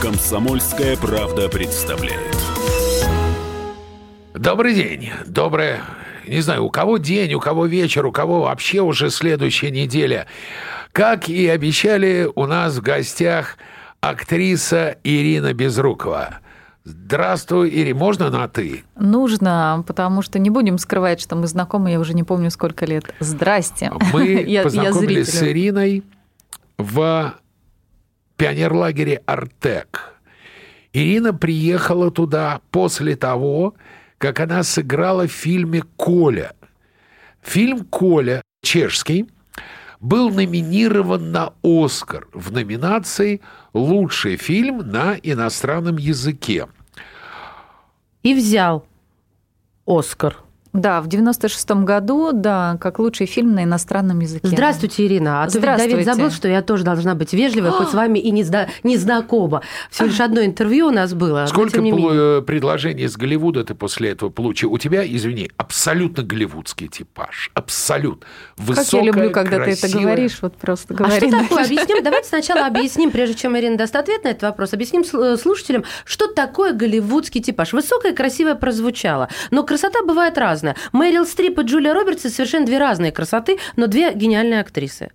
Комсомольская правда представляет. Добрый день. Доброе... Не знаю, у кого день, у кого вечер, у кого вообще уже следующая неделя. Как и обещали, у нас в гостях актриса Ирина Безрукова. Здравствуй, Ири. Можно на «ты»? Нужно, потому что не будем скрывать, что мы знакомы, я уже не помню, сколько лет. Здрасте. Мы Я- я познакомились с зрителю. Ириной в пионерлагере «Артек». Ирина приехала туда после того, как она сыграла в фильме «Коля». Фильм «Коля» чешский был номинирован на «Оскар» в номинации «Лучший фильм на иностранном языке». И взял Оскар. Да, в 96-м году, да, как лучший фильм на иностранном языке. Здравствуйте, Ирина. А то. Давид забыл, что я тоже должна быть вежливой, хоть с вами и не, зна- не знакома. Всего лишь одно интервью у нас было. Сколько полу- э, предложений из Голливуда ты после этого получил? У тебя, извини, абсолютно голливудский типаж. Абсолютно. Как Высокая, я люблю, когда ты это красивая. говоришь, вот просто А говори. что такое? Объясним. Давайте сначала объясним, прежде чем Ирина даст ответ на этот вопрос, объясним сл- слушателям, что такое голливудский типаж. Высокое, красивое прозвучало, но красота бывает разная. Мэрил Стрип и Джулия Робертс – это совершенно две разные красоты, но две гениальные актрисы.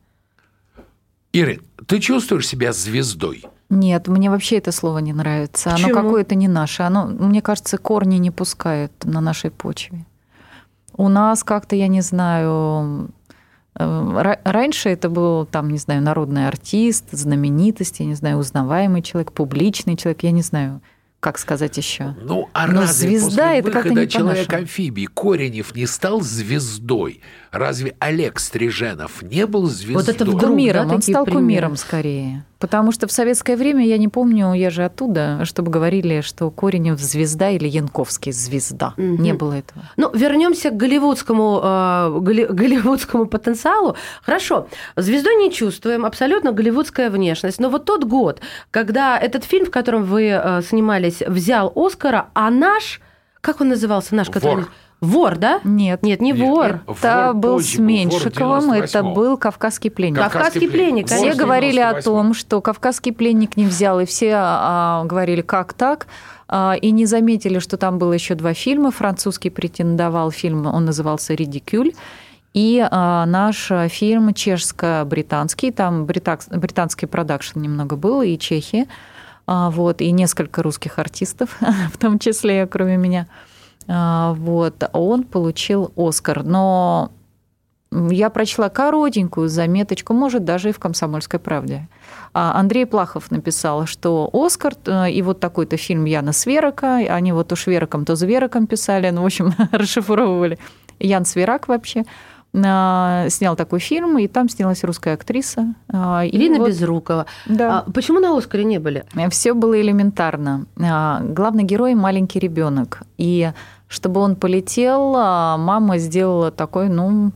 Ирин, ты чувствуешь себя звездой? Нет, мне вообще это слово не нравится. Оно Почему? какое-то не наше. Оно, мне кажется, корни не пускают на нашей почве. У нас как-то, я не знаю, э, ра- раньше это был, там, не знаю, народный артист, знаменитость, я не знаю, узнаваемый человек, публичный человек, я не знаю, как сказать еще. Ну, а Но разве звезда после это выхода. «Человек-амфибии» Коренев не стал звездой? Разве Олег Стриженов не был звездой? Вот это вдруг, кумиром, да, он стал примеры? кумиром скорее. Потому что в советское время, я не помню, я же оттуда, чтобы говорили, что Коренев звезда или Янковский звезда. Мгм. Не было этого. Ну, вернемся к голливудскому, э, голли- голливудскому потенциалу. Хорошо, звездой не чувствуем, абсолютно голливудская внешность. Но вот тот год, когда этот фильм, в котором вы э, снимались, взял Оскара, а наш, как он назывался, наш, который... Вор. Вор, да? Нет. Нет, не Нет, вор. Это Вор был позже с Меньшиковым, это 98-го. был «Кавказский пленник». Кавказский пленник. Все говорили о 98-го. том, что «Кавказский пленник» не взял, и все а, говорили, как так, А, и не заметили, что там было еще два фильма. Французский претендовал фильм, он назывался «Редикюль», и а, наш а, фильм чешско-британский, там бритак- британский продакшн немного был, и чехи, а, вот, и несколько русских артистов, в том числе, кроме меня. А, Вот, он получил Оскар. Но я прочла коротенькую заметочку, может, даже и в «Комсомольской правде». А Андрей Плахов написал, что Оскар э, и вот такой-то фильм Яна Сверака, они вот то Швераком, то Звераком писали, ну, в общем, расшифровывали. Ян Сверак вообще а, снял такой фильм, и там снялась русская актриса. Ирина вот, Безрукова. Да. А почему на Оскаре не были? Все было элементарно. Главный герой маленький ребенок. И чтобы он полетел, а, мама сделала такой, ну,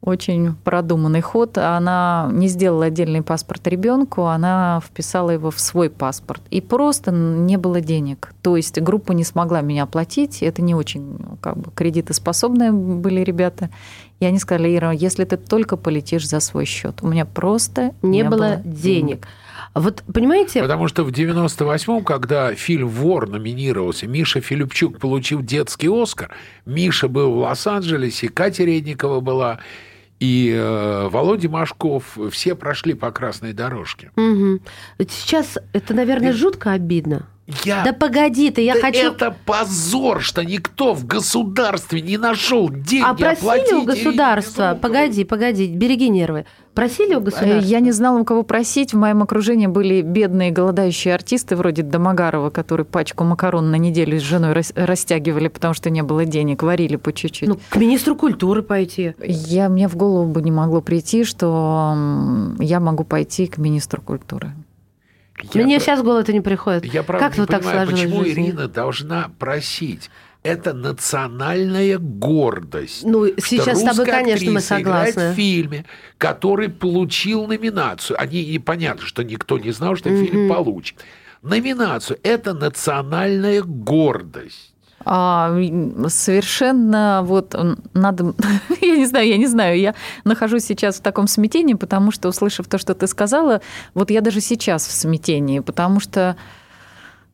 очень продуманный ход. Она не сделала отдельный паспорт ребенку, она вписала его в свой паспорт. И просто не было денег. То есть группа не смогла меня оплатить. Это не очень ну, как бы, кредитоспособные были ребята. И они сказали, Ира, если ты только полетишь за свой счет, у меня просто Не, было, денег. Вот, понимаете, Потому что в 98-м, когда фильм «Вор» номинировался, Миша Филипчук получил детский «Оскар», Миша был в Лос-Анджелесе, Катя Редникова была, и э, Володя Машков, все прошли по красной дорожке. Вот Сейчас это, наверное, Ир- жутко обидно. Я... Да погоди ты, я Да хочу... Это позор, что никто в государстве не нашел деньги А просили оплатить у государства, погоди, погоди, береги нервы. Просили у Э, государства? Я не знала, у кого просить. В моем окружении были бедные голодающие артисты вроде Домогарова, которые пачку макарон на неделю с женой рас- растягивали, потому что не было денег, варили по чуть-чуть. Ну, к министру культуры пойти. я, мне в голову бы не могло прийти, что я могу пойти к министру культуры. Я Мне про- сейчас голову не приходит. Я правда как не вот так понимаю, сложилось почему? Ирина должна просить. Это национальная гордость. Ну, сейчас с тобой, конечно, мы согласны. в фильме, который получил номинацию. Они и понятно, что никто не знал, что фильм получит. Номинацию – это национальная гордость. А, совершенно вот надо, я не знаю, я не знаю, я нахожусь сейчас в таком смятении, потому что, услышав то, что ты сказала, вот я даже сейчас в смятении, потому что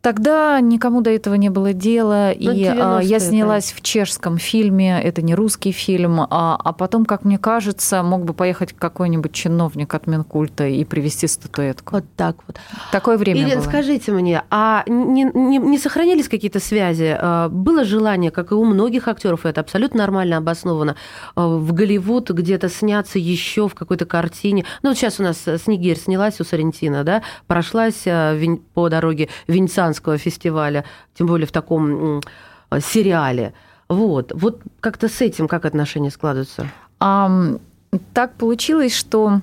Тогда никому до этого не было дела, ну, и а, я снялась да. в чешском фильме, это не русский фильм, а, а потом, как мне кажется, мог бы поехать какой-нибудь чиновник от Минкульта и привезти статуэтку. Вот так вот. Такое время Ирина, было. скажите мне, а не, не, не сохранились какие-то связи? А, было желание, как и у многих актеров, это абсолютно нормально обосновано, а, в Голливуд где-то сняться еще в какой-то картине? Ну, вот сейчас у нас Снегирь снялась у Сарентина, да, прошлась по дороге Венециан Канского фестиваля, тем более в таком сериале. Вот, вот как-то с этим как отношения складываются? А, так получилось, что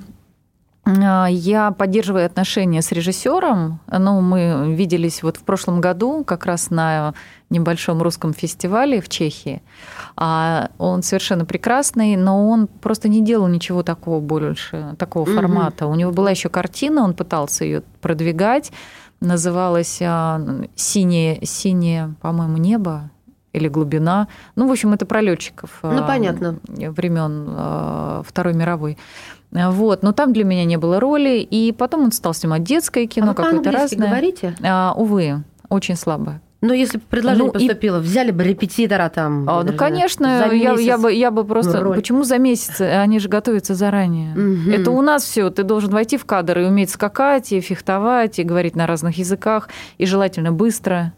а, я поддерживаю отношения с режиссером. Ну, мы виделись вот в прошлом году как раз на небольшом русском фестивале в Чехии. А он совершенно прекрасный, но он просто не делал ничего такого больше, такого угу. формата. У него была еще картина, он пытался ее продвигать называлась а, «Синее, синее по-моему, небо» или глубина. Ну, в общем, это про летчиков. Ну, а, понятно. Времен а, Второй мировой. Вот, но там для меня не было роли, и потом он стал снимать детское кино, а какое-то разное. говорите? А, увы, очень слабо. Но если бы предложение ну, поступило, и... взяли бы репетитора там. А, ну, конечно, я, я, бы, я бы просто. Ну, почему за месяц? Они же готовятся заранее. Угу. Это у нас все. Ты должен войти в кадр и уметь скакать, и фехтовать, и говорить на разных языках, и желательно быстро.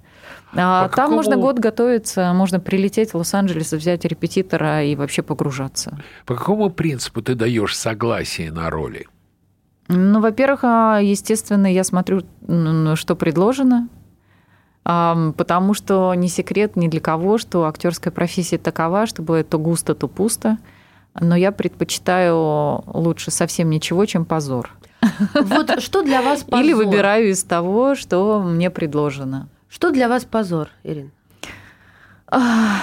А По там какому... можно год готовиться, можно прилететь в Лос-Анджелес, взять репетитора и вообще погружаться. По какому принципу ты даешь согласие на роли? Ну, во-первых, а, естественно, я смотрю, что предложено, потому что не секрет ни для кого, что актерская профессия такова, что бывает то густо, то пусто. Но я предпочитаю лучше совсем ничего, чем позор. Вот что для вас позор? Или выбираю из того, что мне предложено. Что для вас позор, Ирина?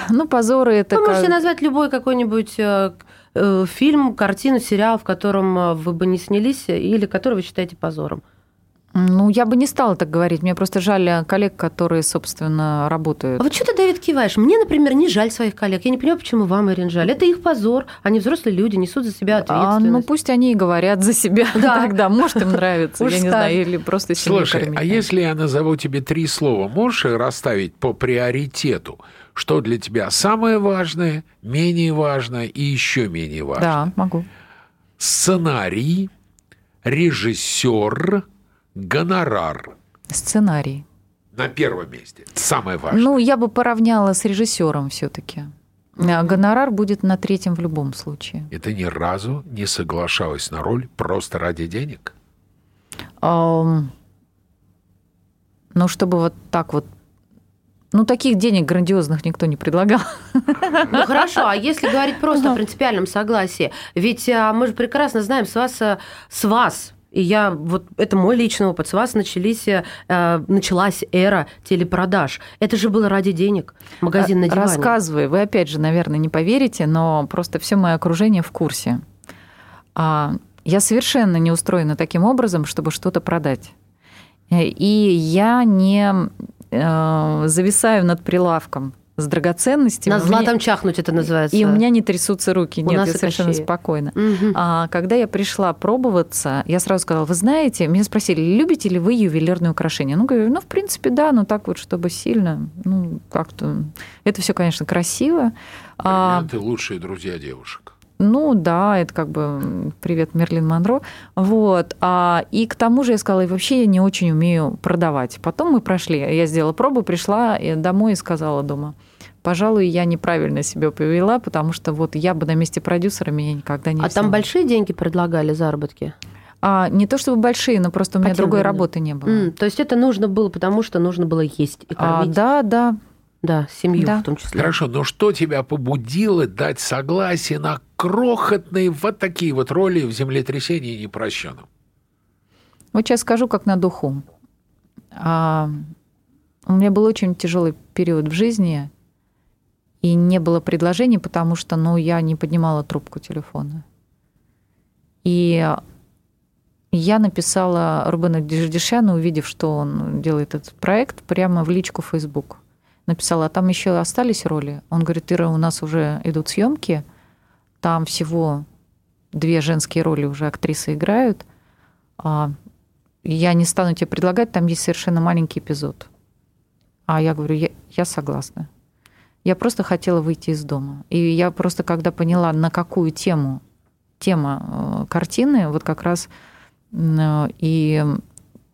Ну, позоры это... Вы можете назвать любой какой-нибудь э, э, фильм, картину, сериал, в котором э, вы бы не снялись, или который вы считаете позором. Ну, я бы не стала так говорить. Мне просто жаль коллег, которые, собственно, работают. А вот что ты, Давид, киваешь? Мне, например, не жаль своих коллег. Я не понимаю, почему вам, Ирин, жаль. Это их позор. Они взрослые люди, несут за себя ответственность. А, ну, пусть они и говорят за себя да. тогда. Может, им нравится, я не знаю, или просто Слушай, а если я назову тебе три слова, можешь расставить по приоритету? Что для тебя самое важное, менее важное и еще менее важное? Да, могу. Сценарий, режиссер, гонорар. Сценарий. На первом месте. Самое важное. Ну, я бы поравняла с режиссером все-таки. А гонорар будет на третьем в любом случае. И ты ни разу не соглашалась на роль просто ради денег? Um, ну, чтобы вот так вот ну, таких денег грандиозных никто не предлагал. Ну, хорошо, а если говорить просто о принципиальном согласии? Ведь а, мы же прекрасно знаем, с вас, э, с вас и я, вот это мой личный опыт. С вас начались, э, началась эра телепродаж. Это же было ради денег. Магазин на диване. Рассказывай. Вы опять же, наверное, не поверите, но просто все мое окружение в курсе. А, я совершенно не устроена таким образом, чтобы что-то продать. И я не э, зависаю над прилавком с драгоценностями. На златом меня... чахнуть это называется. И у меня не трясутся руки. У Нет, я совершенно кощей. спокойно. Угу. А, когда я пришла пробоваться, я сразу сказала, вы знаете, меня спросили, любите ли вы ювелирные украшения? Ну, говорю, ну, в принципе, да, но так вот, чтобы сильно, ну, как-то... Это все, конечно, красиво. Бриллианты а... лучшие друзья девушек. Ну да, это как бы привет Мерлин Монро. Вот. А, и к тому же я сказала, и вообще я не очень умею продавать. Потом мы прошли, я сделала пробу, пришла домой и сказала дома, пожалуй, я неправильно себя повела, потому что вот я бы на месте продюсера меня никогда не А взяла. там большие деньги предлагали, заработки? А, не то чтобы большие, но просто у меня другой времени. работы не было. Mm, то есть это нужно было, потому что нужно было есть и кормить? А, да, да. Да, семью да. в том числе. Хорошо, но что тебя побудило дать согласие на крохотные вот такие вот роли в землетрясении непрощенном? Вот сейчас скажу, как на духу. А, у меня был очень тяжелый период в жизни, и не было предложений, потому что ну, я не поднимала трубку телефона. И я написала Рубену Деждешану, увидев, что он делает этот проект, прямо в личку Facebook. Написала, а там еще остались роли? Он говорит, Ира, у нас уже идут съемки, там всего две женские роли уже актрисы играют. А я не стану тебе предлагать, там есть совершенно маленький эпизод. А я говорю, я, я согласна. Я просто хотела выйти из дома. И я просто, когда поняла, на какую тему тема э, картины, вот как раз э, и,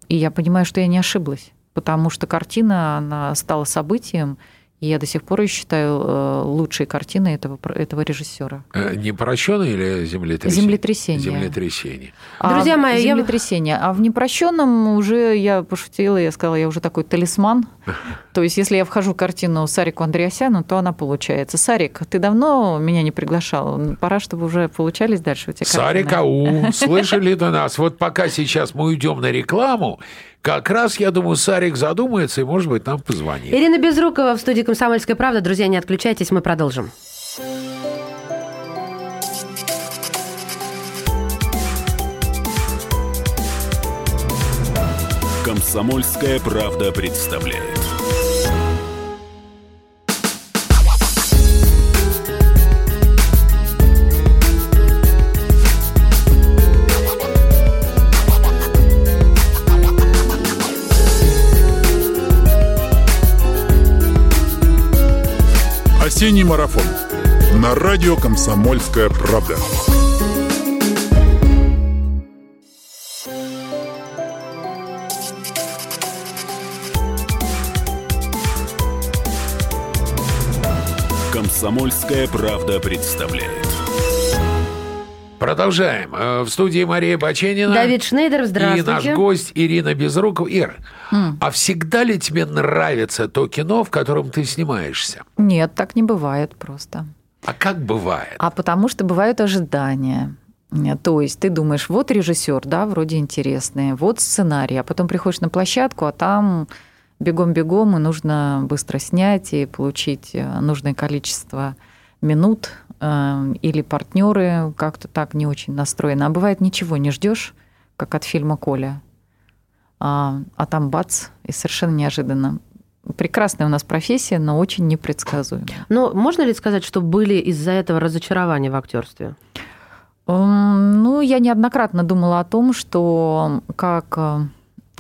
и я понимаю, что я не ошиблась, потому что картина, она стала событием, и я до сих пор ее считаю э, лучшей картиной этого, этого режиссера. Не прощенный или землетрясение? Землетрясение. Землетрясение. Друзья а, мои, землетрясение. Я... А в непрощенном уже я пошутила, я сказала, я уже такой талисман. То есть, если я вхожу в картину Сарику Андреасяну, то она получается. Сарик, ты давно меня не приглашал. Пора, чтобы уже получались дальше у тебя Сарик, ау, слышали до нас? Вот пока сейчас мы уйдем на рекламу, как раз, я думаю, Сарик задумается и, может быть, нам позвонит. Ирина Безрукова в студии «Комсомольская правда». Друзья, не отключайтесь, мы продолжим. «Комсомольская правда» представляет. Осенний марафон на радио «Комсомольская правда». «Комсомольская правда» представляет. Продолжаем. Э, в студии Мария Баченина. Давид Шнейдер, здравствуйте. И наш гость Ирина Безрукова. Ир, mm. а всегда ли тебе нравится то кино, в котором ты снимаешься? Нет, так не бывает просто. А как бывает? А потому что бывают ожидания. То есть ты думаешь, вот режиссер, да, вроде интересный, вот сценарий, а потом приходишь на площадку, а там бегом-бегом, и нужно быстро снять и получить э, нужное количество минут, э, или партнеры как-то так не очень настроены. А бывает ничего не ждешь, как от фильма Коля. А, а там бац, и совершенно неожиданно. Прекрасная у нас профессия, но очень непредсказуемая. Но можно ли сказать, что были из-за этого разочарования в актерстве? Ну, я неоднократно думала о том, что как э,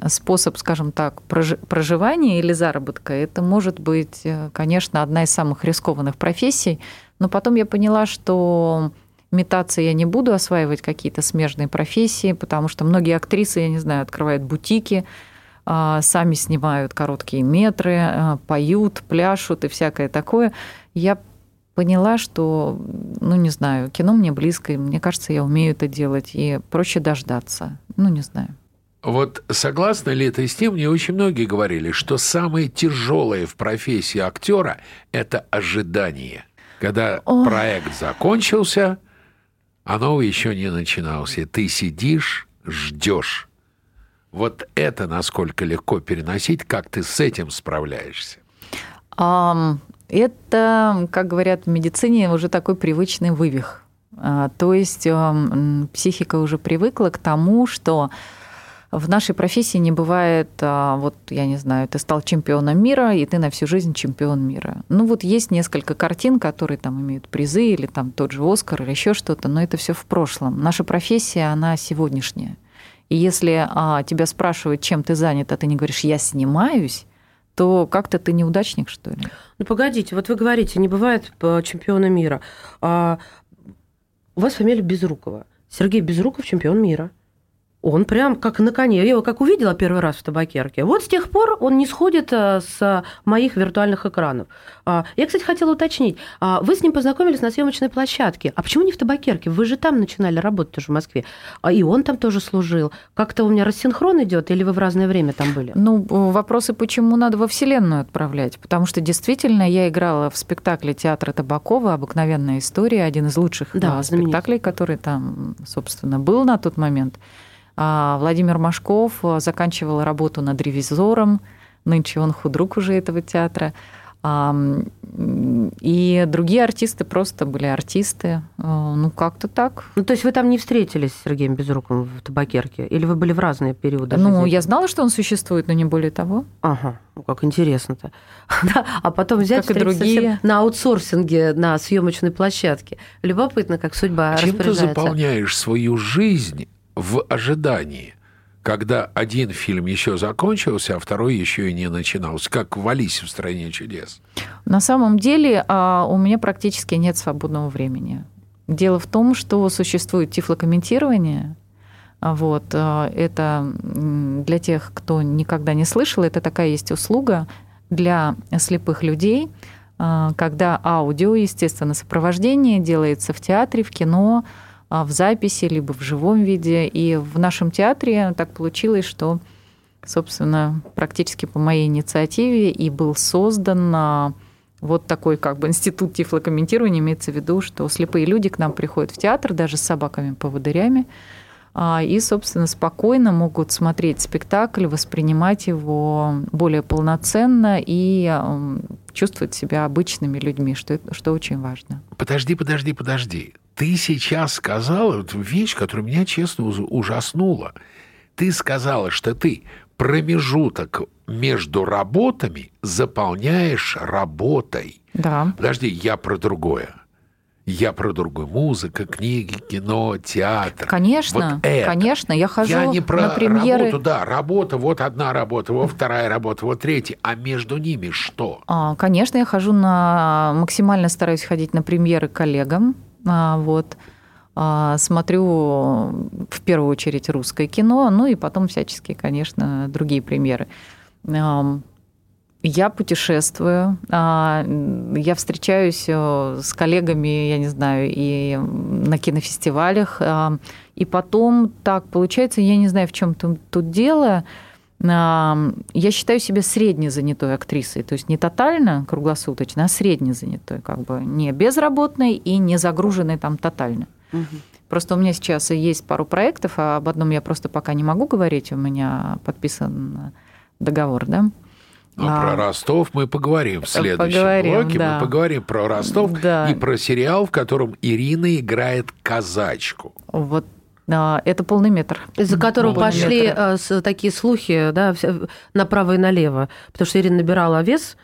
способ, скажем так, проживания или заработка, это может быть, э, конечно, одна из самых рискованных профессий. Но потом я поняла, что метаться я не буду, осваивать какие-то смежные профессии, потому что многие актрисы, я не знаю, открывают бутики, а, сами снимают короткие метры, а, поют, пляшут и всякое такое. Я поняла, что, ну, не знаю, кино мне близко, и мне кажется, я умею это делать, и проще дождаться. Ну, не знаю. Вот согласна ли ты с тем, мне очень многие говорили, что самое тяжелое в профессии актера – это ожидание. Когда Ой. проект закончился, а новый еще не начинался. Ты сидишь, ждешь. Вот это насколько легко переносить, как ты с этим справляешься? Это, как говорят в медицине, уже такой привычный вывих. А, то есть психика уже привыкла к тому, что в нашей профессии не бывает, а, вот, я не знаю, ты стал чемпионом мира, и ты на всю жизнь чемпион мира. Ну, вот есть несколько картин, которые там имеют призы, или там тот же Оскар, или еще что-то, но это все в прошлом. Наша профессия, она сегодняшняя. И если а, тебя спрашивают, чем ты занят, а ты не говоришь, я снимаюсь, то как-то ты неудачник, что ли? Ну, погодите, вот вы говорите, не бывает э, чемпиона мира. А у вас фамилия Безрукова. Сергей Безруков чемпион мира. Он прям как на коне. Я его как увидела первый раз в табакерке. Вот с тех пор он не сходит э, с моих виртуальных экранов. А, я, кстати, хотела уточнить. А, вы с ним познакомились на съемочной площадке. А почему не в табакерке? Вы же там начинали работать тоже в Москве. А и он там тоже служил. Как-то у меня рассинхрон идет, или вы в разное время там были? Ну, вопросы, почему надо во Вселенную отправлять. Потому что действительно я играла в спектакле театра Табакова «Обыкновенная история», один из лучших да, спектаклей, который там, собственно, был на тот момент. А Владимир Машков заканчивал работу над ревизором, нынче он худрук уже этого театра. И другие артисты просто были артисты. А, Ну, как-то так. Ну, то есть вы там не встретились с Сергеем Безруковым в табакерке? Или вы были в разные периоды Ну, жизни? я знала, что он существует, но не более того. Ага, ну как интересно-то. А потом взять Как и другие. на аутсорсинге на съемочной площадке. Любопытно, как судьба Чем ты заполняешь свою жизнь в ожидании, когда один фильм еще закончился, а второй еще и не начинался, как в «Алисе в стране чудес». На самом деле а, у меня практически нет свободного времени. Дело в том, что существует тифлокомментирование. А Вот, а, это для тех, кто никогда не слышал, это такая есть услуга для слепых людей, когда аудио, естественно, сопровождение делается в театре, в кино, в записи, либо в живом виде. И в нашем театре так получилось, что, собственно, практически по моей инициативе и был создан а, вот такой как бы институт тифлокомментирования, имеется в виду, что слепые люди к нам приходят в театр, даже с собаками-поводырями, а, и, собственно, спокойно могут смотреть спектакль, воспринимать его более полноценно и чувствовать себя обычными людьми, что, что очень важно. Подожди, подожди, подожди. Ты сейчас сказала вот вещь, которая меня, честно, ужаснула. Ты сказала, что ты промежуток между работами заполняешь работой. Да. Подожди, я про другое. Я про другое. Музыка, книги, кино, театр. Конечно, Вот это. конечно, я хожу Я не про на премьеры. работу, да, работа, вот одна работа, вот вторая работа, вот третья, а между ними что? А, Конечно, я хожу на... Максимально стараюсь ходить на премьеры коллегам. Вот. А, Смотрю в первую очередь русское кино, ну и потом всяческие, конечно, другие премьеры. Ам, Я путешествую, а, я встречаюсь э, с коллегами, я не знаю, и на кинофестивалях, и потом так получается, я не знаю, в чем тут, дело, я считаю себя средне занятой актрисой, то есть не тотально круглосуточно, а средне занятой, как бы не безработной и не загруженной там тотально. Просто у меня сейчас есть пару проектов, а об одном я просто пока не могу говорить, у меня подписан договор, да. Ну, А, про Ростов мы поговорим в следующем Поговорим, блоке. да. Мы поговорим про Ростов Да. и про сериал, в котором Ирина играет казачку. Вот а, это полный метр. Из-за которого Полный пошли метр. э, такие слухи да, направо и налево. Потому что Ирина набирала вес,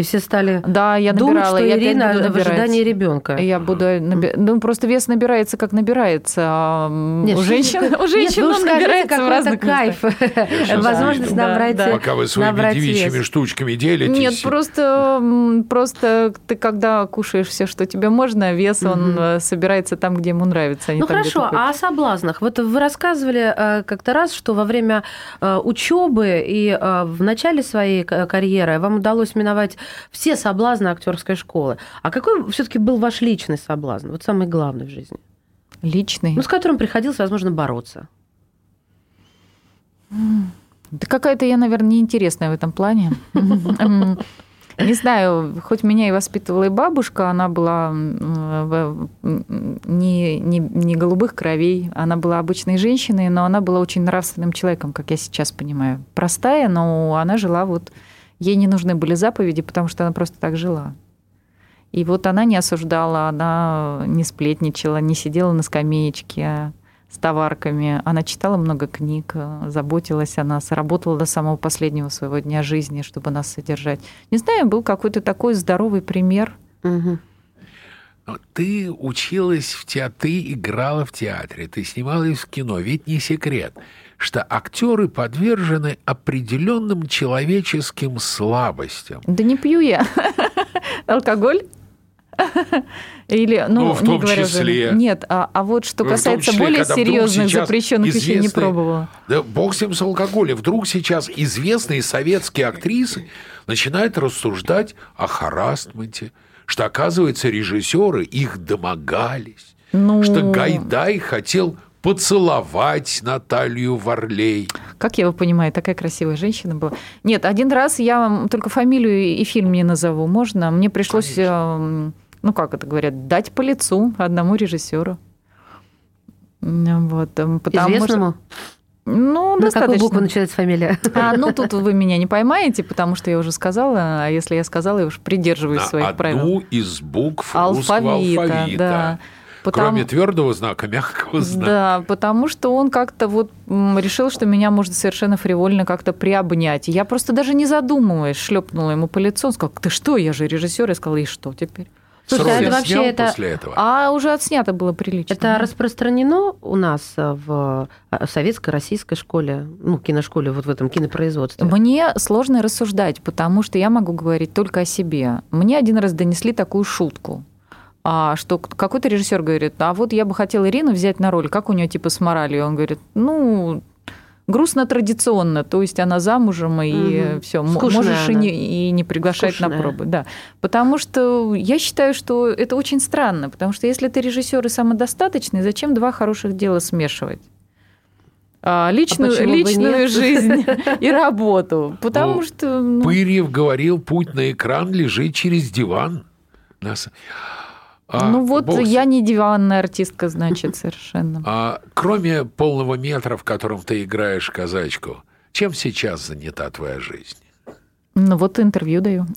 и все стали Да, я думать, набирала, что я Ирина буду в ожидании ребенка. Я буду наби- Ну, просто вес набирается, как набирается. а, Нет, у женщин, у женщин Нет, вы он набирается в какой-то разных кайф. Возможность набрать Да. Пока вы своими девичьими вес. штучками делитесь. Нет, просто, просто ты когда кушаешь все, что тебе можно, вес он э, собирается там, где ему нравится. а Ну там, хорошо, а о соблазнах? Вот вы рассказывали э, как-то раз, что во время учебы и э, в начале своей карьеры вам удалось миновать все соблазны актерской школы. А какой все-таки был ваш личный соблазн? Вот самый главный в жизни? Личный. Ну, с которым приходилось, возможно, бороться. Да какая-то я, наверное, неинтересная в этом плане. Не знаю, хоть меня и воспитывала и бабушка, она была не, не, не голубых кровей, она была обычной женщиной, но она была очень нравственным человеком, как я сейчас понимаю. Простая, но она жила вот... Ей не нужны были заповеди, потому что она просто так жила. И вот она не осуждала, она не сплетничала, не сидела на скамеечке с товарками. Она читала много книг, заботилась о нас, работала до самого последнего своего дня жизни, чтобы нас содержать. Не знаю, был какой-то такой здоровый пример. Но Ты училась в театре, ты играла в театре, ты снималась в кино. Ведь не секрет, что актеры подвержены определенным человеческим слабостям. Да не пью я. Алкоголь? Или, ну, Ну, в не том говоря уже- числе. Нет, а, а вот что Ну, касается числе, более серьезных запрещенных вещей, не пробовала. Да бог ним с алкоголем. Вдруг сейчас известные советские актрисы начинают рассуждать о харасменте, что, оказывается, режиссеры их домогались, Ну, что Гайдай хотел поцеловать Наталью Варлей. Как я его понимаю, такая красивая женщина была. Нет, один раз я вам только фамилию и фильм не назову, можно? Мне пришлось, э, ну как это говорят, дать по лицу одному режиссеру. Вот, э, потому Известному? Ну, На какую достаточно. букву начинается фамилия? А, ну, тут вы меня не поймаете, потому что я уже сказала, а если я сказала, я уж придерживаюсь На своих одну правил. из букв русского Алфавита, алфавита. да. Потому- Кроме твердого знака, мягкого знака. Да, потому что он как-то вот решил, что меня можно совершенно фривольно как-то приобнять. И я просто даже не задумываясь шлепнула ему по лицу. Он сказал, ты что, я же режиссер. Я сказала, и что теперь? Слушай, а это вообще это- после этого? А уже отснято было прилично. Это распространено у нас э, в советской, российской школе, ну, киношколе, вот в этом кинопроизводстве? Мне сложно рассуждать, потому что я могу говорить только о себе. Мне один раз донесли такую шутку, а, что какой-то режиссер говорит, а вот я бы хотел Ирину взять на роль, как у нее типа с моралью? Он говорит, ну, грустно традиционно, то есть она замужем, и Мгм. все, Скучная можешь и она. не, и не приглашать на Скучная. пробы. Да. Потому что я считаю, что это очень странно, потому что если ты режиссер и самодостаточный, зачем два хороших дела смешивать? А, личную, бы личную жизнь и работу. Потому Ну, что... ну, Пырьев говорил, путь на экран лежит через диван. Нас- А, ну вот бог с- я не диванная артистка, значит, совершенно. А, кроме полного метра, в котором ты играешь казачку, чем сейчас занята твоя жизнь? Ну вот интервью даю.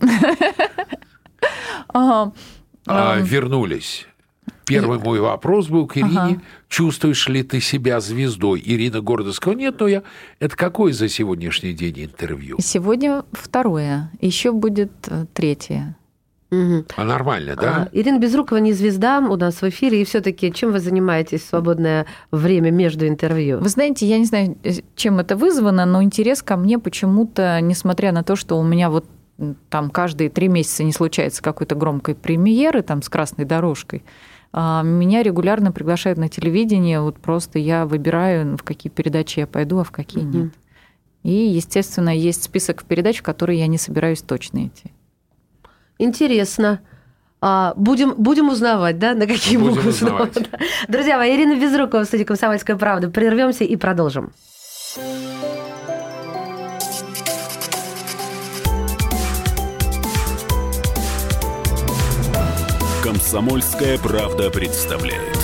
А, вернулись. Первый мой вопрос был к Ирине. Ага. Чувствуешь ли ты себя звездой? Ирина гордо сказала, нет, но я... Это какое за сегодняшний день интервью? Сегодня второе, еще будет э, третье. А нормально, А, да? Ирина Безрукова не звезда у нас в эфире, и все-таки чем вы занимаетесь в свободное время между интервью? Вы знаете, я не знаю, э, чем это вызвано, но интерес ко мне почему-то, несмотря на то, что у меня вот там каждые три месяца не случается какой-то громкой премьеры там с красной дорожкой, а, меня регулярно приглашают на телевидение, вот просто я выбираю, в какие передачи я пойду, а в какие нет. И, естественно, есть список передач, в которые я не собираюсь точно идти. Интересно. А, будем, будем узнавать, да, на какие Будем буквы узнавать. снова, да. Друзья мои, Ирина Безрукова в студии «Комсомольская правда». Прервемся и продолжим. Комсомольская правда представляет.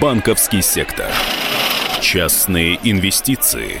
Банковский сектор. Частные инвестиции.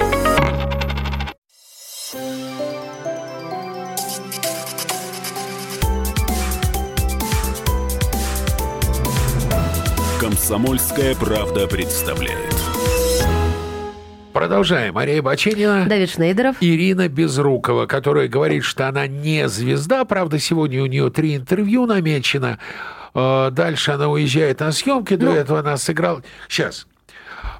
«Комсомольская правда» представляет. Продолжаем. Мария Баченина. Давид Шнейдеров. Ирина Безрукова, которая говорит, что она не звезда. Правда, сегодня у нее три интервью намечено. Э, Дальше она уезжает на съемки. До Ну. этого она сыграла... Сейчас.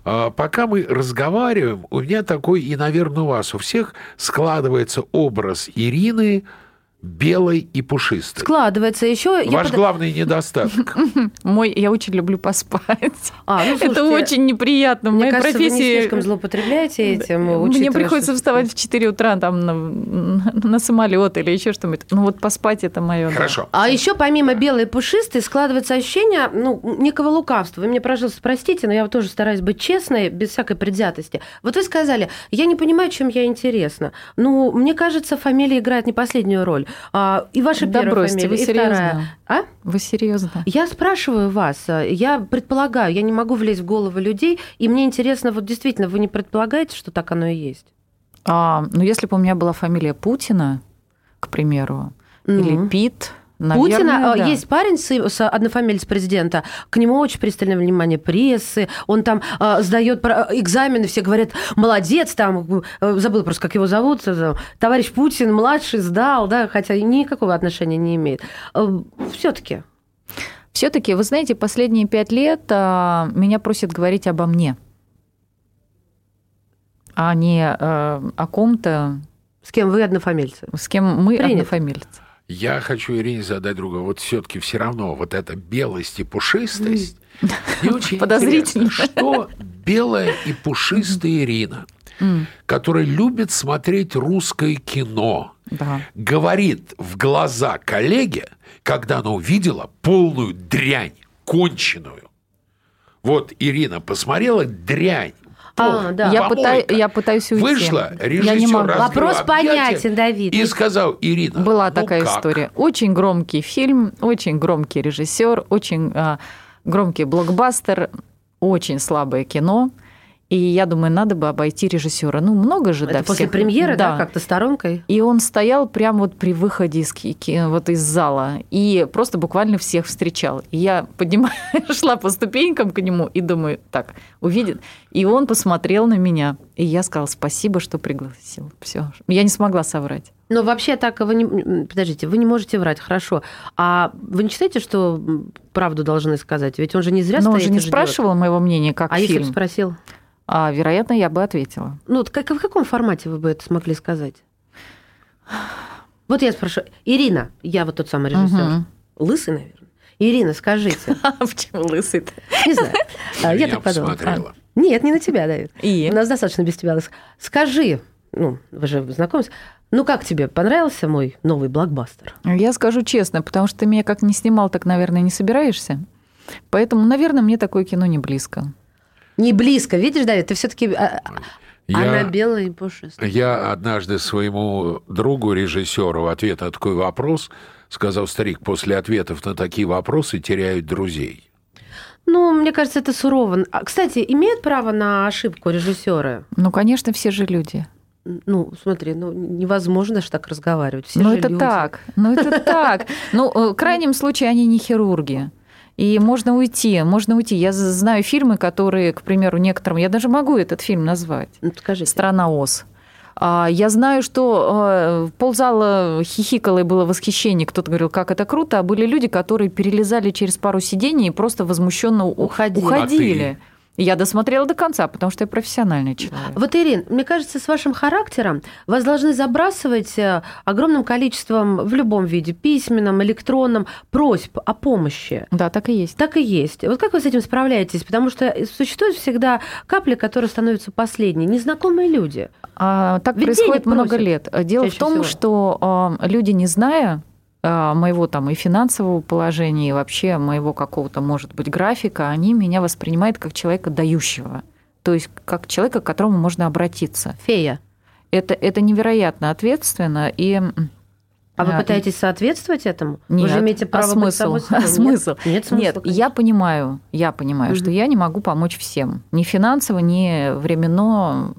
Э, Пока мы разговариваем, у меня такой, и, наверное, у вас у всех складывается образ Ирины белой и пушистой. Складывается еще... Ваш главный недостаток. Мой, я очень люблю поспать. А, ну, это слушайте, очень неприятно. В Мне моей кажется, вы не профессии слишком злоупотребляете этим, Мне приходится что- вставать в 4 утра там на, на самолет или еще что-нибудь. Ну вот поспать это мое. Хорошо. А еще помимо белой и пушистой складывается ощущение ну, некого лукавства. Вы мне, пожалуйста, простите, но я тоже стараюсь быть честной, без всякой предвзятости. Вот вы сказали, я не понимаю, чем я интересна. Ну, мне кажется, фамилия играет не последнюю роль. А, и ваша Да первая бросьте, фамилия, вы и серьезно? вторая. А? Вы серьезно? Я спрашиваю вас, я предполагаю, я не могу влезть в головы людей, и мне интересно, вот действительно, вы не предполагаете, что так оно и есть? А, ну, если бы у меня была фамилия Путина, к примеру, или Ну. Пит, Путина наверное, э, да. есть парень с, с однофамильцем президента, к нему очень пристальное внимание прессы, он там э, сдает про- экзамены, все говорят, молодец, там, э, забыл просто, как его зовут, э, товарищ Путин, младший, сдал, да, хотя никакого отношения не имеет. Все-таки. Все-таки, вы знаете, последние пять лет а, меня просят говорить обо мне, а не а, о ком-то, С кем вы однофамильцы? с кем мы Принято. однофамильцы. Я хочу Ирине задать другое. Вот все-таки все равно вот эта белость и пушистость не очень Подозрительно. Что белая и пушистая Ирина М, который любит смотреть русское кино, Да. говорит в глаза коллеге, когда она увидела полную дрянь, конченую. Вот Ирина посмотрела дрянь. А, да. Я, пытай- я пытаюсь уйти. Вышла, Я не режиссер могу. Вопрос понятен, Давид. И сказал, Ирина, Была ну такая как? история. Очень громкий фильм, очень громкий режиссер, очень а, громкий блокбастер, очень слабое кино. И я думаю, надо бы обойти режиссера. Ну, много же, Это да, после всех. премьеры, да, как-то сторонкой? И он стоял прямо вот при выходе из, вот из зала и просто буквально всех встречал. И я поднимаю, шла по ступенькам к нему и думаю, так, увидит. И он посмотрел на меня. И я сказала, спасибо, что пригласил. Все. Я не смогла соврать. Но вообще так вы не... Подождите, вы не можете врать, хорошо. А вы не считаете, что правду должны сказать? Ведь он же не зря Но он стоит же и не спрашивал моего мнения, как А если бы фильм. спросил? А, вероятно, я бы ответила. Ну, вот как, в каком формате вы бы это смогли сказать? Вот я спрошу. Ирина, я вот тот самый режиссер. Мгм. Лысый, наверное. Ирина, скажите. Почему лысый Не знаю. А, Я так подумала. А, Нет, не на тебя, Давид. И? У нас достаточно без тебя. лысых. Скажи, ну, вы же знакомы, ну как тебе, понравился мой новый блокбастер? Я скажу честно, потому что ты меня как не снимал, так, наверное, не собираешься. Поэтому, наверное, мне такое кино не близко. Не близко, видишь, Давид, ты все-таки Я- она белая и пушистая. Я однажды своему другу, режиссеру, в ответ на такой вопрос сказал, старик, после ответов на такие вопросы теряют друзей. Ну, мне кажется, это сурово. А, Кстати, имеют право на ошибку режиссеры? Ну, конечно, все же люди. Ну, смотри, ну невозможно же так разговаривать. Все ну, же это люди. так. Ну, это так. Ну, э, в крайнем случае, они не хирурги. И можно уйти, можно уйти. Я знаю фильмы, которые, к примеру, некоторым... Я даже могу этот фильм назвать. Ну, скажите. «Страна Оз». А, Я знаю, что э, ползала хихикало и было восхищение. Кто-то говорил, как это круто, а были люди, которые перелезали через пару сидений и просто возмущенно Уходили. уходили. Я досмотрела до конца, потому что я профессиональный человек. Вот, Ирин, мне кажется, с вашим характером вас должны забрасывать э, огромным количеством в любом виде, письменном, электронном, просьб о помощи. Да, так и есть. Так и есть. Вот как вы с этим справляетесь? Потому что существует всегда капли, которые становятся последней. Незнакомые люди. А, так Ведь происходит много лет. Дело в том, всего. что а, люди, не зная моего там и финансового положения, и вообще моего какого-то, может быть, графика, они меня воспринимают как человека дающего. То есть как человека, к которому можно обратиться. Фея. Это, это невероятно ответственно. И А вы А, пытаетесь соответствовать этому? нет, вы же имеете право а быть смысл? собой собой. А смысл? Нет, нет смысла. Нет, конечно. я понимаю, я понимаю, что Мгм. я не могу помочь всем. Ни финансово, ни временно.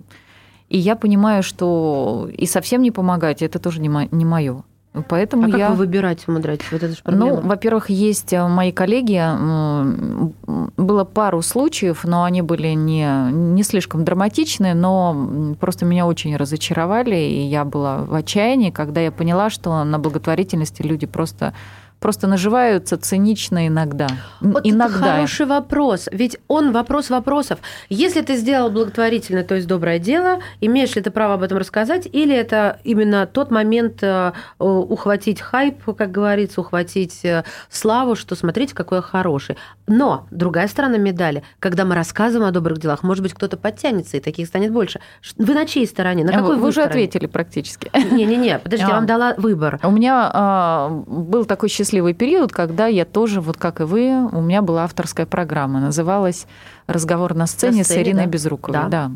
И я понимаю, что и совсем не помогать, это тоже не, мое. Поэтому А как я... вы выбираете, умудряетесь? Вот это же Ну, проблема. во-первых, есть э, мои коллеги, было пару случаев, но они были не, не слишком драматичны, но просто меня очень разочаровали, и я была в отчаянии, когда я поняла, что на благотворительности люди просто просто наживаются цинично иногда. Вот иногда. это хороший вопрос. Ведь он вопрос вопросов. Если ты сделал благотворительно, то есть доброе дело, имеешь ли ты право об этом рассказать, или это именно тот момент э, ухватить хайп, как говорится, ухватить э, славу, что смотрите, какой я хороший. Но другая сторона медали, когда мы рассказываем о добрых делах, может быть, кто-то подтянется, и таких станет больше. Вы на чьей стороне? На А какой вы, вы уже стороне? ответили практически. Не-не-не, подождите, я А. вам дала выбор. У меня а, был такой счастливый период, когда я тоже, вот как и вы, у меня была авторская программа, называлась «Разговор на сцене, На с сцене, Ириной да. Безруковой». Да. Да.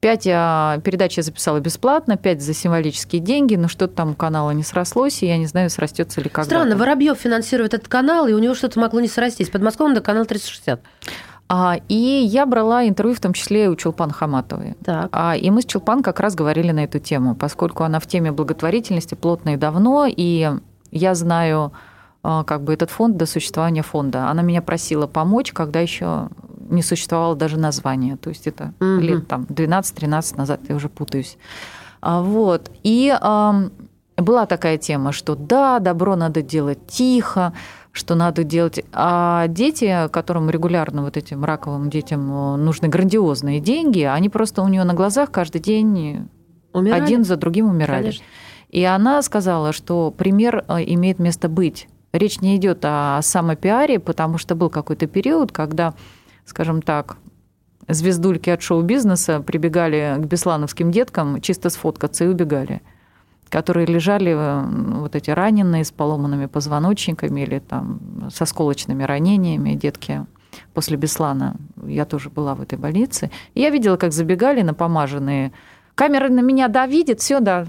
Пять а, передач я записала бесплатно, пять за символические деньги, но что-то там у канала не срослось, и я не знаю, срастется ли когда-то. Странно, Воробьев финансирует этот канал, и у него что-то могло не срастись. Подмосковный до канал 360. А, и я брала интервью в том числе и у Чулпан Хаматовой. Так. А, И мы с Чулпан как раз говорили на эту тему, поскольку она в теме благотворительности плотно и давно, и я знаю а, как бы этот фонд до существования фонда. Она меня просила помочь, когда еще не существовало даже названия. То есть это Мгм. лет там 12-13 назад, я уже путаюсь. А, Вот. И ам, была такая тема, что да, добро надо делать тихо, что надо делать. А дети, которым регулярно вот этим раковым детям э, нужны грандиозные деньги, они просто у нее на глазах каждый день Умирали? один за другим умирали. Конечно. И она сказала, что пример э, имеет место быть. Речь не идет о самопиаре, потому что был какой-то период, когда, скажем так, звездульки от шоу-бизнеса прибегали к беслановским деткам чисто сфоткаться и убегали которые лежали э, вот эти раненые с поломанными позвоночниками или там со сколочными ранениями детки после Беслана. Я тоже была в этой больнице. И я видела, как забегали напомаженные камера на меня, да, видит, все, да,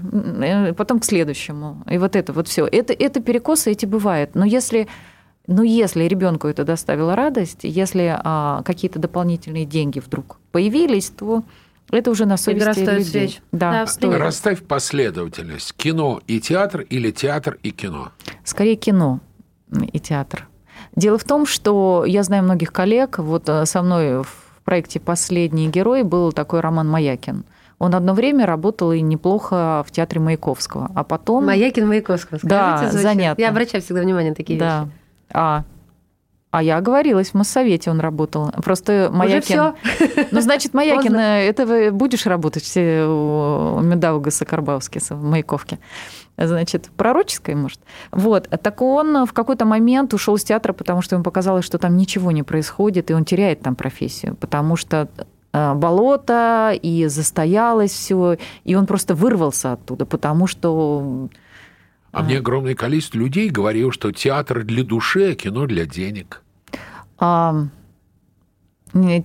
потом к следующему. И вот это вот все. Это, это перекосы эти бывают. Но если, но если ребенку это доставило радость, если а, какие-то дополнительные деньги вдруг появились, то это уже на совести Игра людей. свеч. Да, Да, стоит. Расставь последовательность. Кино и театр или театр и кино? Скорее кино и театр. Дело в том, что я знаю многих коллег, вот э, со мной в проекте «Последний герой» был такой Роман Маякин. Он одно время работал и неплохо в театре Маяковского, а потом... Маякин Маяковского. Да, Скажите, звучит. занятно. Я обращаю всегда внимание на такие Да. вещи. А, а я оговорилась, в Моссовете он работал. Просто Маякин... всё? Ну, значит, Маякин, э, это будешь работать все у Медаугаса Карбаускиса в Маяковке? Значит, пророческой, может. Вот. Так он в какой-то момент ушел из театра, потому что ему показалось, что там ничего не происходит, и он теряет там профессию, потому что э, болото, и застоялось все, и он просто вырвался оттуда, потому что А мне огромное количество людей говорило, что театр для души, а кино для денег. А,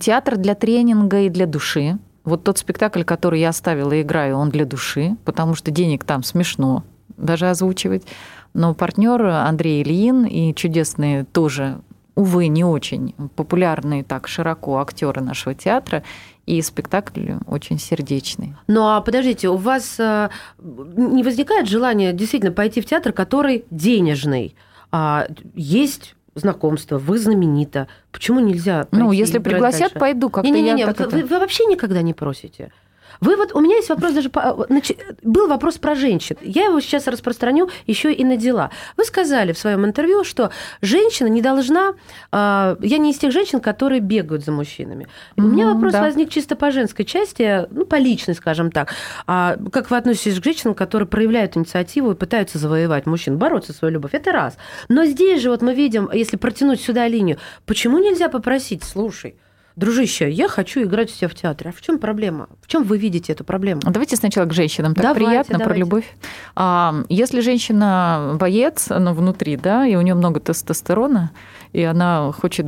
театр для тренинга и для души. Вот тот спектакль, который я оставила и играю, он для души, потому что денег там смешно даже озвучивать. Но партнер Андрей Ильин и чудесные тоже, увы, не очень популярные так широко актеры нашего театра, и спектакль очень сердечный. Ну а подождите, у вас э, не возникает желания действительно пойти в театр, который денежный? А, есть знакомство, вы знаменита. Почему нельзя? ну, если пригласят, дальше? пойду. Как-то Не-не-не, я вот так вы, это- вы вообще никогда не просите. Вы вот, у меня есть вопрос даже, по- значит, был вопрос про женщин. Я его сейчас распространю еще и на дела. Вы сказали в своем интервью, что женщина не должна, а, я не из тех женщин, которые бегают за мужчинами. У меня вопрос да. возник чисто по женской части, ну, по личной, скажем так. А как вы относитесь к женщинам, которые проявляют инициативу и пытаются завоевать мужчин, бороться за свою любовь? Это раз. Но здесь же вот мы видим, если протянуть сюда линию, почему нельзя попросить, слушай, Дружище, я хочу играть у тебя в театре. А в чем проблема? В чем вы видите эту проблему? Давайте сначала к женщинам. Так Давайте, приятно про давайте. любовь. А, если женщина боец, ну, внутри, да, и у нее много тестостерона, и она хочет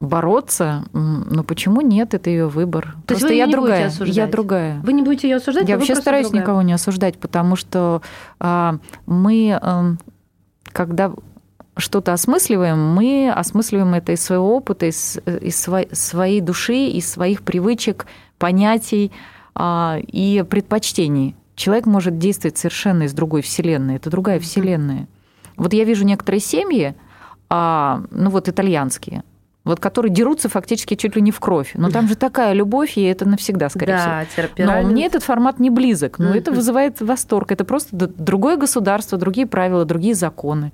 бороться, ну почему нет? Это ее выбор. То есть Просто вы я не другая. осуждать? Я другая. Вы не будете ее осуждать? Я а вообще стараюсь другая. никого не осуждать, потому что а, мы, ам, когда что-то осмысливаем, мы осмысливаем это из своего опыта, из, из своей, своей души, из своих привычек, понятий а, и предпочтений. Человек может действовать совершенно из другой вселенной. Это другая вселенная. Вот я вижу некоторые семьи, а, ну вот итальянские, вот которые дерутся фактически чуть ли не в кровь. Но там же такая любовь, и это навсегда, скорее всего. Да, Но мне этот формат не близок. Но Мгм. это вызывает восторг. Это просто другое государство, другие правила, другие законы.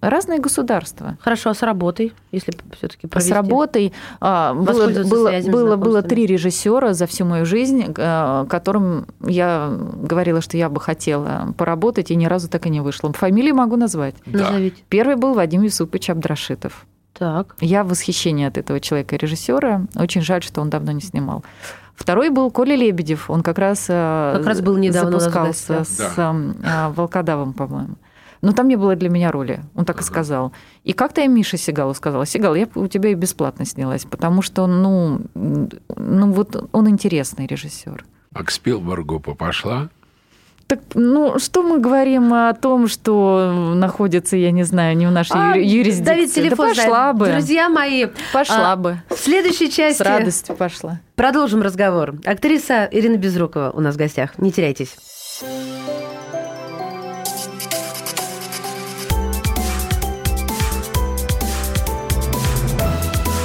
Разные государства. Хорошо, а с работой, если все-таки С работой а, было, было, было, было три режиссера за всю мою жизнь, а, которым я говорила, что я бы хотела поработать, и ни разу так и не вышло. Фамилии могу назвать. Да. Назовите. Первый был Вадим Юсупович Абдрашитов. Так. Я в восхищении от этого человека режиссера. Очень жаль, что он давно не снимал. Второй был Коля Лебедев. Он как раз, э, Как раз был недавно запускался с э, Волкодавом, по-моему. Но там не было для меня роли, он так и сказал. И как-то я Мише Сигалу сказала, Сигал, я у тебя и бесплатно снялась, потому что, ну, ну вот он интересный режиссер. А к Спилбергу пошла? Так, ну, что мы говорим о том, что находится, я не знаю, не в нашей А, юри- юрисдикции? Давид телефон да пошла знает. бы, Друзья мои, пошла а, бы. в следующей части С радостью пошла. продолжим разговор. Актриса Ирина Безрукова у нас в гостях. Не теряйтесь.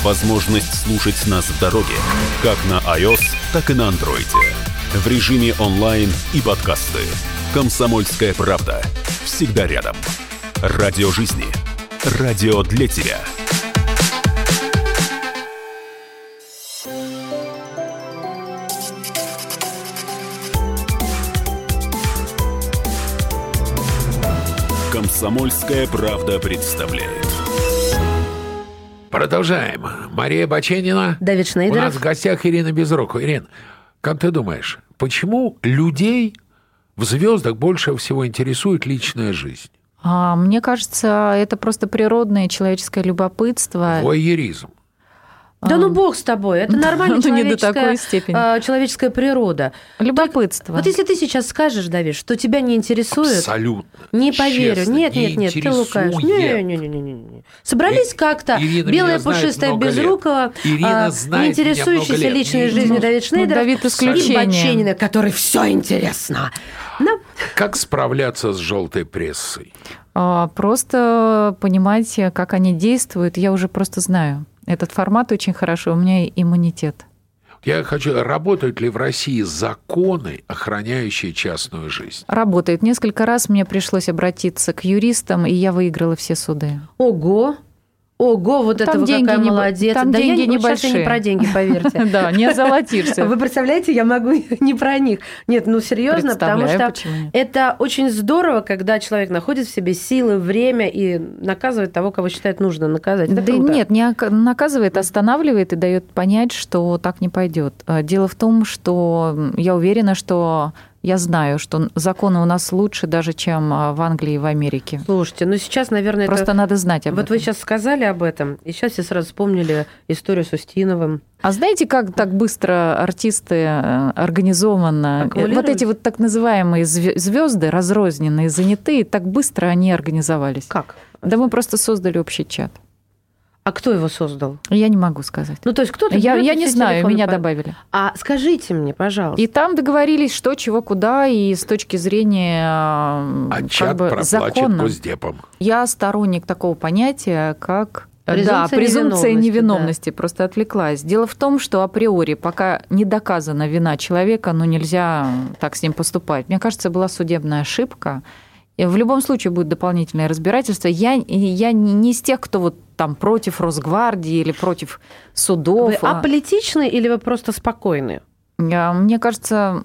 Возможность слушать нас в дороге, как на iOS, так и на Android. В режиме онлайн и подкасты. «Комсомольская правда». Всегда рядом. Радио жизни. Радио для тебя. «Комсомольская правда» представляет. Продолжаем. Мария Баченина. Давид У Шнейдеров. нас в гостях Ирина Безрукова. Ирин, как ты думаешь, почему людей в звездах больше всего интересует личная жизнь? А, Мне кажется, это просто природное человеческое любопытство. Воеризм. Да ну бог с тобой, это нормальная Ну, не до человеческая, такой степени. а, человеческая природа. Любопытство. Вот если ты сейчас скажешь, Давид, что тебя не интересует, Абсолютно. не поверю. Честно, нет, не нет, нет, ты лукаешь. интересует. Не-не-не-не. Собрались И- как-то, Ирина белая меня знает пушистая Ирина а, знает не много лет. личной Не- жизнью ну, Давид Шнейдеров Давид и исключение. Баченина, который все интересно. Ну, Как справляться с желтой прессой? А, Просто понимать, как они действуют, я уже просто знаю. Этот формат очень хорошо, у меня иммунитет. Я хочу, работают ли в России законы, охраняющие частную жизнь? Работает. Несколько раз мне пришлось обратиться к юристам, и я выиграла все суды. ого, ого, вот Там это деньги какая не- молодец. там да я деньги не, вот сейчас я не небольшие. про деньги, поверьте. Да, не озолотишься. Вы представляете, я могу не про них. Нет, ну серьезно, потому что это очень здорово, когда человек находит в себе силы, время и наказывает того, кого считает нужно наказать. Да нет, не наказывает, останавливает и дает понять, что так не пойдет. А, Дело в том, что я уверена, что я знаю, что законы у нас лучше даже, чем а, в Англии и в Америке. Слушайте, ну сейчас, наверное, Просто это... надо знать об Вот этом. вы сейчас сказали об этом, и сейчас все сразу вспомнили историю с Устиновым. А знаете, как так быстро артисты э, организованно, э, вот эти вот так называемые звезды, разрозненные, занятые, так быстро они организовались? Как? Да мы просто создали общий чат. А кто его создал? Я не могу сказать. Ну, то есть кто-то... Я, я не знаю, меня по- добавили. А скажите мне, пожалуйста, И там договорились, что, чего, куда, и с точки зрения э, А как чат бы закона. Госдепом. Я сторонник такого понятия, как да, Презумпция презумпция невиновности, невиновности, просто отвлеклась. Дело в том, что априори, пока не доказана вина человека, ну нельзя так с ним поступать. Мне кажется, была судебная ошибка. В любом случае будет дополнительное разбирательство. Я, я не из тех, кто вот там против Росгвардии или против судов. вы а- аполитичны или вы просто спокойны? Я- Мне кажется,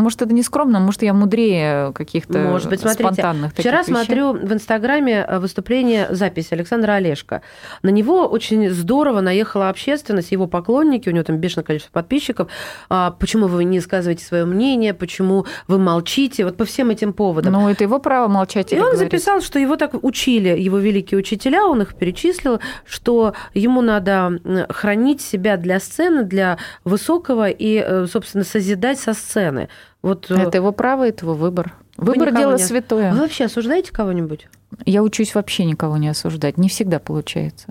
может, это не скромно, может, я мудрее каких-то Может быть, смотрите, спонтанных Вчера вещей. смотрю в Инстаграме э, выступление, запись Александра Олешко. На него очень здорово наехала общественность, его поклонники, у него там бешеное количество подписчиков. А, Почему вы не сказываете свое мнение, почему вы молчите, вот по всем этим поводам. Ну, это его право молчать И он говорить. записал, что его так учили, его великие учителя, он их перечислил, что ему надо хранить себя для сцены, для высокого и, э, собственно, созидать со сцены. Вот э, Это его право, это его выбор. Вы Выбор дело не- святое. вы вообще осуждаете кого-нибудь? Я учусь вообще никого не осуждать. Не всегда получается.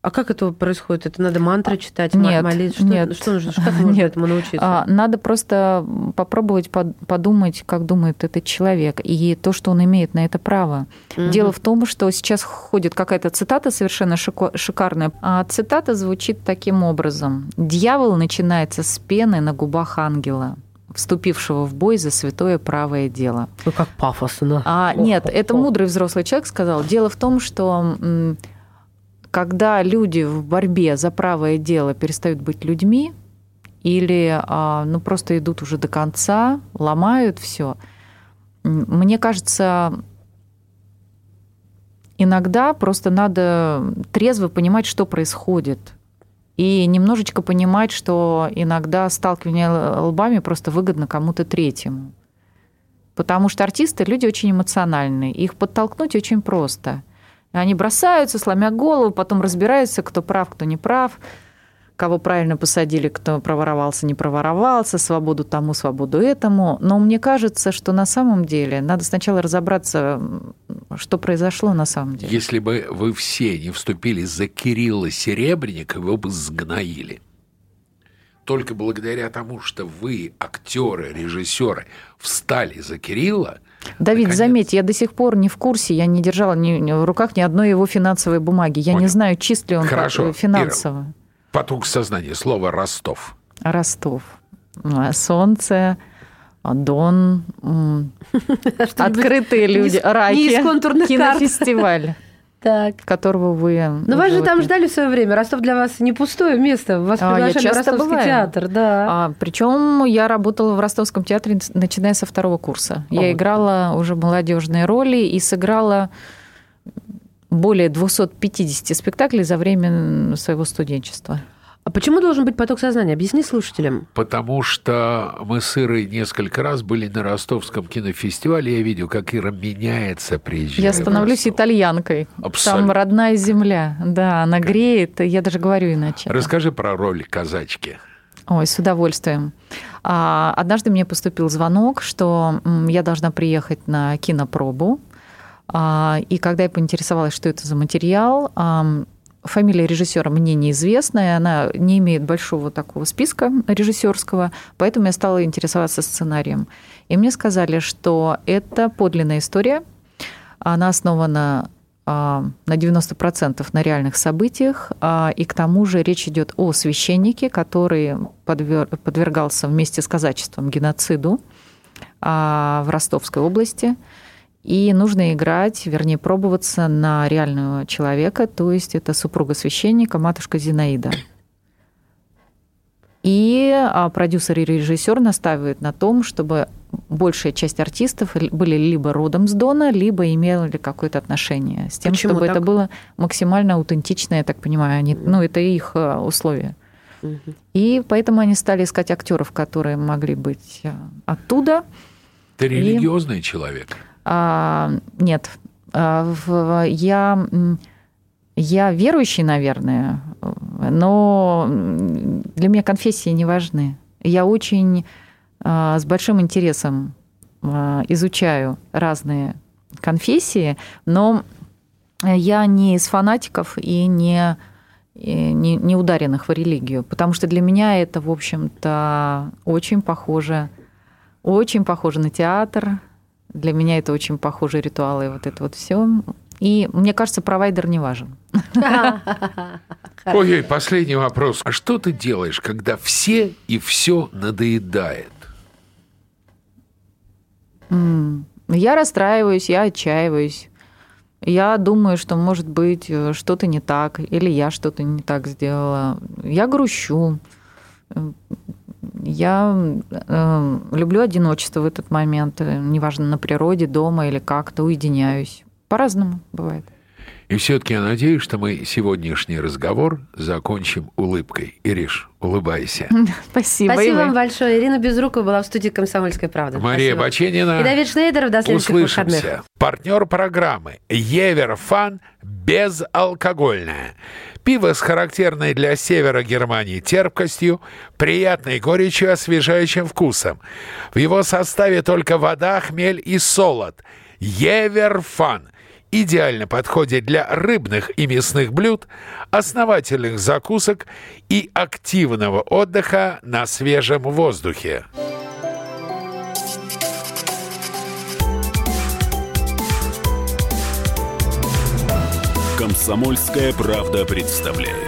А как это происходит? Это надо мантры читать, ма- нет, молиться? Что, нет. что нужно? Как можно Нет. этому научиться? А, надо просто попробовать под- подумать, как думает этот человек, и то, что он имеет на это право. Мгм. Дело в том, что сейчас ходит какая-то цитата совершенно шикарная. А цитата звучит таким образом. «Дьявол начинается с пены на губах ангела, вступившего в бой за святое правое дело». Ой, как пафосно. А, нет, это мудрый взрослый человек сказал. Дело в том, что когда люди в борьбе за правое дело перестают быть людьми или а, ну, просто идут уже до конца, ломают все, мне кажется, иногда просто надо трезво понимать, что происходит. И немножечко понимать, что иногда сталкивание лбами просто выгодно кому-то третьему. Потому что артисты люди очень эмоциональные. Их подтолкнуть очень просто. Они бросаются, сломя голову, потом разбираются, кто прав, кто не прав, кого правильно посадили, кто проворовался, не проворовался, свободу тому, свободу этому. Но мне кажется, что на самом деле надо сначала разобраться, что произошло на самом деле. Если бы вы все не вступили за Кирилла Серебренника, его бы сгноили. только благодаря тому, что вы, актеры, режиссеры, встали за Кирилла, Давид, наконец- заметь, я до сих пор не в курсе, я не держала ни, ни в руках ни одной его финансовой бумаги. Я не Понял. знаю, чист ли он Хорошо, э, финансово. Поток сознания, слово «Ростов». Ростов. Ну, а Солнце, а Дон, открытые люди, раки, кинофестиваль, Так. которого вы... Ну, вас же там ждали в свое время. Ростов для вас не пустое место. Вас А, я приглашали в часто Ростовский бываю. театр, да. А, причем я работала в Ростовском театре, начиная со второго курса. О, Я играла уже молодежные роли и сыграла более 250 спектаклей за время своего студенчества. А почему должен быть поток сознания? Объясни слушателям. Потому что мы с Ирой несколько раз были на ростовском кинофестивале. Я видел, как Ира меняется, приезжая Я становлюсь итальянкой. Абсолютно. Там родная земля. Да, она греет. Я даже говорю иначе. Расскажи про роль казачки. Ой, с удовольствием. А, Однажды мне поступил звонок, что я должна приехать на кинопробу. А, И когда я поинтересовалась, что это за материал, ам, фамилия режиссера мне неизвестна, и она не имеет большого такого списка режиссерского, поэтому я стала интересоваться сценарием. И мне сказали, что это подлинная история, она основана а, на 90% на реальных событиях, а, и к тому же речь идет о священнике, который подвер- подвергался вместе с казачеством геноциду в Ростовской области. И нужно играть, вернее, пробоваться на реального человека, то есть это супруга священника, матушка Зинаида. И а, продюсер и режиссер настаивают на том, чтобы большая часть артистов были либо родом с Дона, либо имели какое-то отношение с тем, Почему чтобы это так? было максимально аутентично, я так понимаю. Они, ну, это их а, условия. Мгм. И поэтому они стали искать актеров, которые могли быть а, оттуда. Ты И- религиозный человек. А, нет, А, я, я верующий, наверное, но для меня конфессии не важны. Я очень а, с большим интересом изучаю разные конфессии, но я не из фанатиков и не, не, не ударенных в религию, потому что для меня это, в общем-то, очень похоже, очень похоже на театр, для меня это очень похожие ритуалы, и вот это вот все. И мне кажется, провайдер не важен. Ой-ой, последний вопрос. А что ты делаешь, когда все и все надоедает? Я расстраиваюсь, я отчаиваюсь. Я думаю, что, может быть, э, что-то не так, или я что-то не так сделала. Я грущу. Я э, люблю одиночество в этот момент. э, Неважно, на природе, дома или как-то уединяюсь. По-разному бывает. И все-таки я надеюсь, что мы сегодняшний разговор закончим улыбкой. Ириш, улыбайся. Спасибо. Спасибо вам большое. Ирина Безрукова была в студии «Комсомольской правды». Мария Спасибо. Баченина. И Давид Шнейдеров. До следующих выходных. Услышимся. Партнер программы Евер Фан безалкогольное. Пиво с характерной для севера Германии терпкостью, приятной горечью, освежающим вкусом. В его составе только вода, хмель и солод. Евер Фан идеально подходит для рыбных и мясных блюд, основательных закусок и активного отдыха на свежем воздухе. Комсомольская правда представляет.